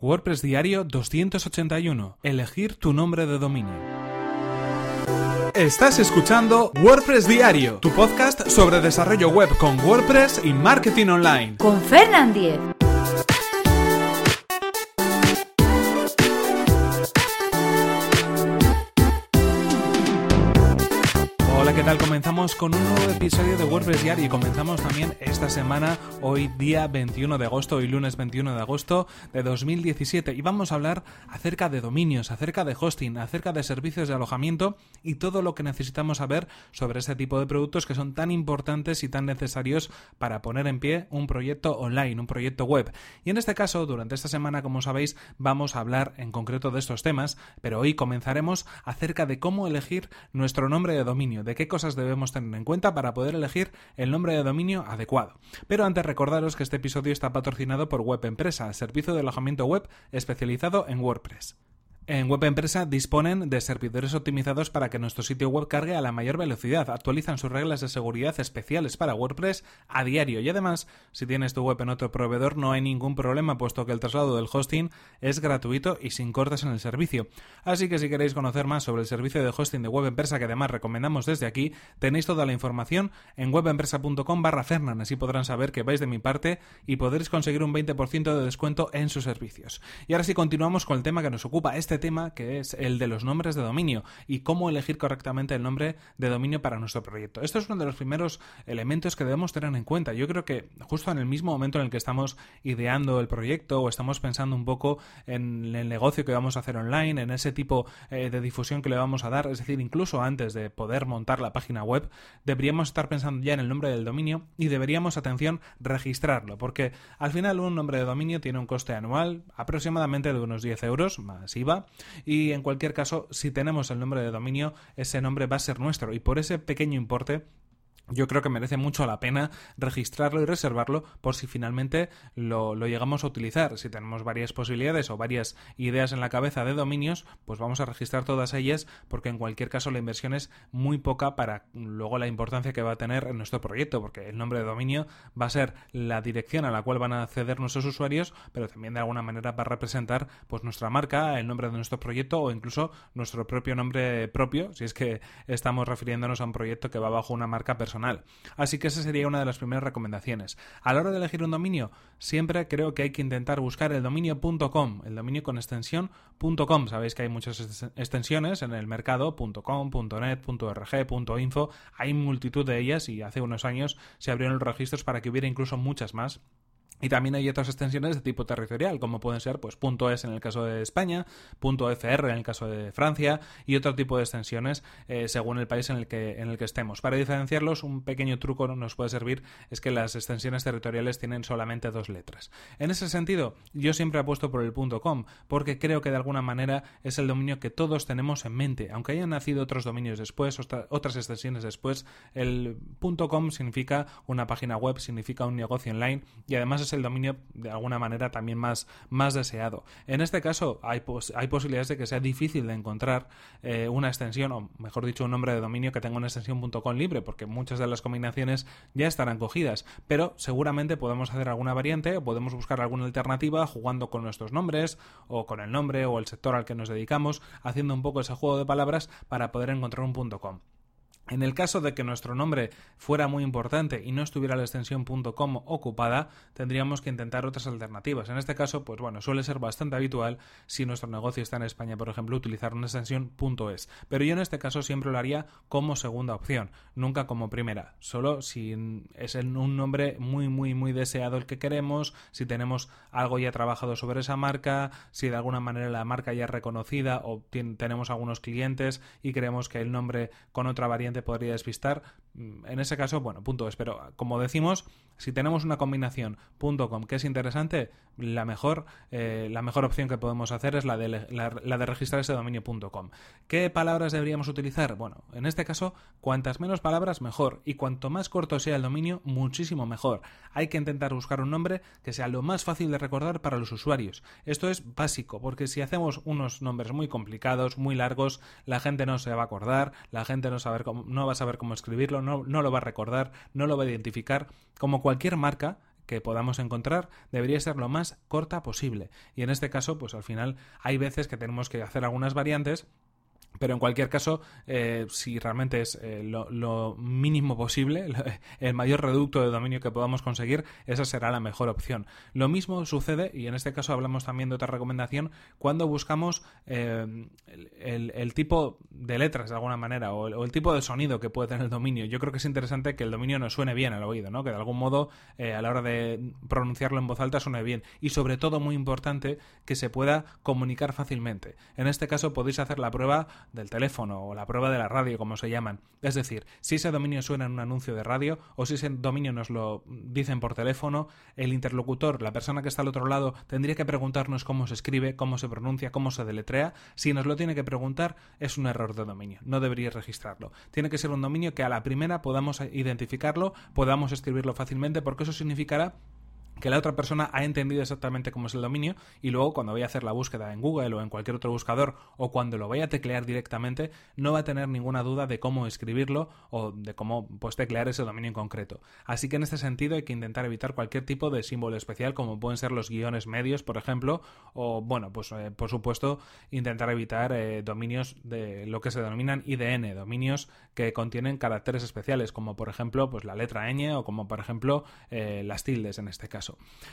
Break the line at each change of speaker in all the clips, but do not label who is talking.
WordPress Diario 281. Elegir tu nombre de dominio. Estás escuchando WordPress Diario, tu podcast sobre desarrollo web con WordPress y marketing online.
Con Fernand Diez.
¿Qué tal? Comenzamos con un nuevo episodio de WordPress Diario y comenzamos también esta semana, hoy día 21 de agosto, hoy lunes 21 de agosto de 2017 y vamos a hablar acerca de dominios, acerca de hosting, acerca de servicios de alojamiento y todo lo que necesitamos saber sobre ese tipo de productos que son tan importantes y tan necesarios para poner en pie un proyecto online, un proyecto web. Y en este caso, durante esta semana, como sabéis, vamos a hablar en concreto de estos temas, pero hoy comenzaremos acerca de cómo elegir nuestro nombre de dominio, de qué cosas debemos tener en cuenta para poder elegir el nombre de dominio adecuado. Pero antes recordaros que este episodio está patrocinado por Web Empresa, servicio de alojamiento web especializado en WordPress. En Web Empresa disponen de servidores optimizados para que nuestro sitio web cargue a la mayor velocidad, actualizan sus reglas de seguridad especiales para WordPress a diario y además, si tienes tu web en otro proveedor no hay ningún problema puesto que el traslado del hosting es gratuito y sin cortes en el servicio. Así que si queréis conocer más sobre el servicio de hosting de Web Empresa que además recomendamos desde aquí, tenéis toda la información en webempresa.com barra Fernan, así podrán saber que vais de mi parte y podréis conseguir un 20% de descuento en sus servicios. Y ahora sí continuamos con el tema que nos ocupa este tema que es el de los nombres de dominio y cómo elegir correctamente el nombre de dominio para nuestro proyecto. Esto es uno de los primeros elementos que debemos tener en cuenta. Yo creo que justo en el mismo momento en el que estamos ideando el proyecto o estamos pensando un poco en el negocio que vamos a hacer online, en ese tipo eh, de difusión que le vamos a dar, es decir, incluso antes de poder montar la página web, deberíamos estar pensando ya en el nombre del dominio y deberíamos, atención, registrarlo, porque al final un nombre de dominio tiene un coste anual aproximadamente de unos 10 euros más IVA y en cualquier caso, si tenemos el nombre de dominio, ese nombre va a ser nuestro. Y por ese pequeño importe yo creo que merece mucho la pena registrarlo y reservarlo por si finalmente lo, llegamos a utilizar. Si tenemos varias posibilidades o varias ideas en la cabeza de dominios, pues vamos a registrar todas ellas porque en cualquier caso la inversión es muy poca para luego la importancia que va a tener en nuestro proyecto, porque el nombre de dominio va a ser la dirección a la cual van a acceder nuestros usuarios, pero también de alguna manera va a representar pues nuestra marca, el nombre de nuestro proyecto o incluso nuestro propio nombre propio, si es que estamos refiriéndonos a un proyecto que va bajo una marca personal Así que esa sería una de las primeras recomendaciones. A la hora de elegir un dominio, siempre creo que hay que intentar buscar el dominio.com, el dominio con extensión .com. Sabéis que hay muchas extensiones en el mercado, .net, .info, hay multitud de ellas y hace unos años se abrieron los registros para que hubiera incluso muchas más y también hay otras extensiones de tipo territorial, como pueden ser pues .es en el caso de España, .fr en el caso de Francia y otro tipo de extensiones eh, según el país en el, que, en el que estemos. Para diferenciarlos, un pequeño truco nos puede servir es que las extensiones territoriales tienen solamente dos letras. En ese sentido, yo siempre apuesto por el .com porque creo que de alguna manera es el dominio que todos tenemos en mente. Aunque hayan nacido otros dominios después, otras extensiones después, el .com significa una página web, significa un negocio online y además el dominio de alguna manera también más, más deseado. En este caso hay, hay posibilidades de que sea difícil de encontrar eh, una extensión, o mejor dicho, un nombre de dominio que tenga una extensión .com libre, porque muchas de las combinaciones ya estarán cogidas, pero seguramente podemos hacer alguna variante o podemos buscar alguna alternativa jugando con nuestros nombres o con el nombre o el sector al que nos dedicamos, haciendo un poco ese juego de palabras para poder encontrar un .com. En el caso de que nuestro nombre fuera muy importante y no estuviera la extensión .com ocupada, tendríamos que intentar otras alternativas. En este caso, pues bueno, suele ser bastante habitual si nuestro negocio está en España, por ejemplo, utilizar una extensión .es. Pero yo en este caso siempre lo haría como segunda opción, nunca como primera. Solo si es un nombre muy, muy, muy deseado el que queremos, si tenemos algo ya trabajado sobre esa marca, si de alguna manera la marca ya es reconocida o tenemos algunos clientes y creemos que el nombre con otra variante podría despistar. Mm, en ese caso, bueno, punto es. Pero como decimos, si tenemos una combinación .com que es interesante, la mejor, eh, la mejor opción que podemos hacer es la de, la, de registrar ese dominio .com. ¿Qué palabras deberíamos utilizar? Bueno, en este caso, cuantas menos palabras, mejor. Y cuanto más corto sea el dominio, muchísimo mejor. Hay que intentar buscar un nombre que sea lo más fácil de recordar para los usuarios. Esto es básico, porque si hacemos unos nombres muy complicados, muy largos, la gente no se va a acordar, la gente no, no va a saber cómo escribirlo, no, lo va a recordar, no lo va a identificar. Como cualquier marca, que podamos encontrar debería ser lo más corta posible. Y en este caso, pues al final hay veces que tenemos que hacer algunas variantes pero en cualquier caso, eh, si realmente es eh, lo, mínimo posible, el mayor reducto de dominio que podamos conseguir, esa será la mejor opción. Lo mismo sucede, y en este caso hablamos también de otra recomendación, cuando buscamos eh, el, tipo de letras de alguna manera o el, tipo de sonido que puede tener el dominio. Yo creo que es interesante que el dominio nos suene bien al oído, ¿no? que de algún modo a la hora de pronunciarlo en voz alta suene bien. Y sobre todo, muy importante, que se pueda comunicar fácilmente. En este caso podéis hacer la prueba del teléfono o la prueba de la radio, como se llaman. Es decir, si ese dominio suena en un anuncio de radio o si ese dominio nos lo dicen por teléfono, el interlocutor, la persona que está al otro lado, tendría que preguntarnos cómo se escribe, cómo se pronuncia, cómo se deletrea. Si nos lo tiene que preguntar, es un error de dominio. No debería registrarlo. Tiene que ser un dominio que a la primera podamos identificarlo, podamos escribirlo fácilmente, porque eso significará que la otra persona ha entendido exactamente cómo es el dominio y luego cuando vaya a hacer la búsqueda en Google o en cualquier otro buscador o cuando lo vaya a teclear directamente no va a tener ninguna duda de cómo escribirlo o de cómo pues teclear ese dominio en concreto. Así que en este sentido hay que intentar evitar cualquier tipo de símbolo especial como pueden ser los guiones medios, por ejemplo, o bueno, pues eh, por supuesto intentar evitar eh, dominios de lo que se denominan IDN, dominios que contienen caracteres especiales como por ejemplo pues la letra ñ o como por ejemplo eh, las tildes en este caso.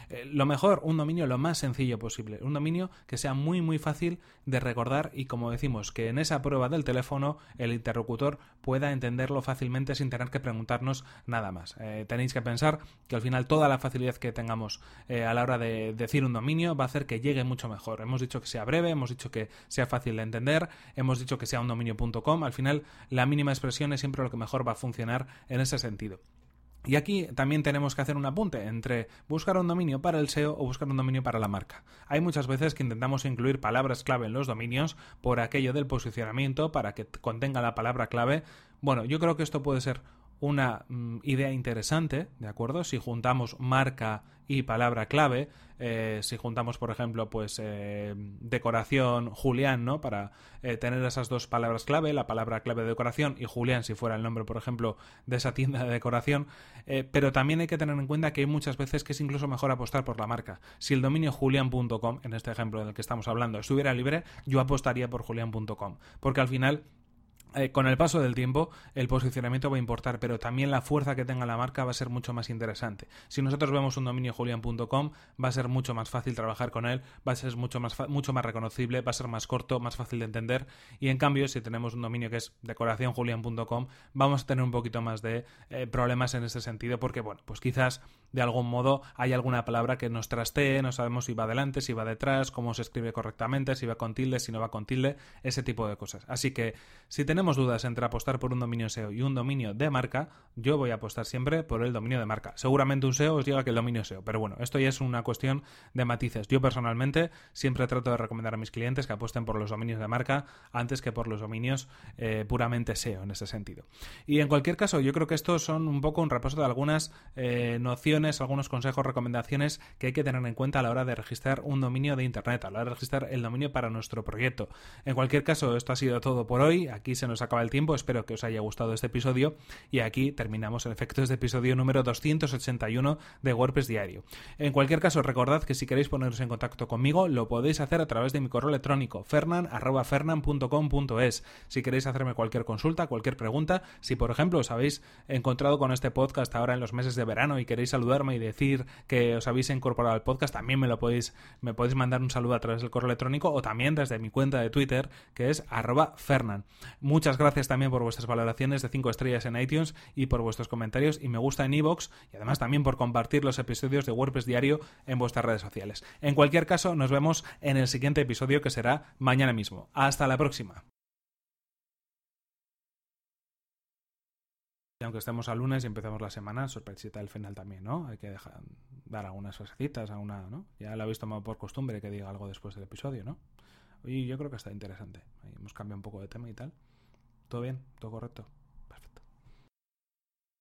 Eh, lo mejor, un dominio lo más sencillo posible, un dominio que sea muy muy fácil de recordar y como decimos, que en esa prueba del teléfono el interlocutor pueda entenderlo fácilmente sin tener que preguntarnos nada más. Eh, tenéis que pensar que al final toda la facilidad que tengamos eh, a la hora de decir un dominio va a hacer que llegue mucho mejor. Hemos dicho que sea breve, hemos dicho que sea fácil de entender, hemos dicho que sea un dominio.com, al final la mínima expresión es siempre lo que mejor va a funcionar en ese sentido. Y aquí también tenemos que hacer un apunte entre buscar un dominio para el SEO o buscar un dominio para la marca. Hay muchas veces que intentamos incluir palabras clave en los dominios por aquello del posicionamiento para que contenga la palabra clave. Bueno, yo creo que esto puede ser una mm, idea interesante, ¿de acuerdo? Si juntamos marca y palabra clave, eh, si juntamos, por ejemplo, pues eh, decoración Julián, ¿no? Para eh, tener esas dos palabras clave, la palabra clave de decoración y Julián, si fuera el nombre, por ejemplo, de esa tienda de decoración. pero también hay que tener en cuenta que hay muchas veces que es incluso mejor apostar por la marca. Si el dominio julián.com, en este ejemplo del que estamos hablando, estuviera libre, yo apostaría por julián.com, porque al final eh, con el paso del tiempo el posicionamiento va a importar, pero también la fuerza que tenga la marca va a ser mucho más interesante. Si nosotros vemos un dominio julian.com, va a ser mucho más fácil trabajar con él, va a ser mucho más, mucho más reconocible, va a ser más corto, más fácil de entender. Y en cambio, si tenemos un dominio que es decoracionjulian.com, vamos a tener un poquito más de eh, problemas en ese sentido, porque bueno, pues quizás de algún modo hay alguna palabra que nos trastee, no sabemos si va adelante, si va detrás, cómo se escribe correctamente, si va con tilde, si no va con tilde, ese tipo de cosas. Así que si tenemos dudas entre apostar por un dominio SEO y un dominio de marca, yo voy a apostar siempre por el dominio de marca. Seguramente un SEO os diga que el dominio SEO, pero bueno, esto ya es una cuestión de matices. Yo personalmente siempre trato de recomendar a mis clientes que apuesten por los dominios de marca antes que por los dominios eh, puramente SEO en ese sentido. Y en cualquier caso, yo creo que estos son un poco un repaso de algunas eh, nociones, algunos consejos, recomendaciones que hay que tener en cuenta a la hora de registrar un dominio de Internet, a la hora de registrar el dominio para nuestro proyecto. En cualquier caso, esto ha sido todo por hoy. Aquí se nos acaba el tiempo, espero que os haya gustado este episodio y aquí terminamos el efecto este episodio número 281 de WordPress Diario. En cualquier caso, recordad que si queréis poneros en contacto conmigo, lo podéis hacer a través de mi correo electrónico fernan.fernan.com.es. Si queréis hacerme cualquier consulta, cualquier pregunta, si por ejemplo os habéis encontrado con este podcast ahora en los meses de verano y queréis saludarme y decir que os habéis incorporado al podcast, también me lo podéis, me podéis mandar un saludo a través del correo electrónico o también desde mi cuenta de Twitter que es arroba fernan. Muchas gracias también por vuestras valoraciones de 5 estrellas en iTunes y por vuestros comentarios y me gusta en iVoox y además también por compartir los episodios de WordPress Diario en vuestras redes sociales. En cualquier caso, nos vemos en el siguiente episodio que será mañana mismo. Hasta la próxima. aunque estemos al lunes y empezamos la semana, sorpresita el final también, ¿no? Hay que dejar, dar algunas frasecitas, a una, ¿no? Ya lo habéis tomado por costumbre que diga algo después del episodio, ¿no? Y yo creo que está interesante. Hemos cambiado un poco de tema y tal. ¿Todo bien? ¿Todo correcto?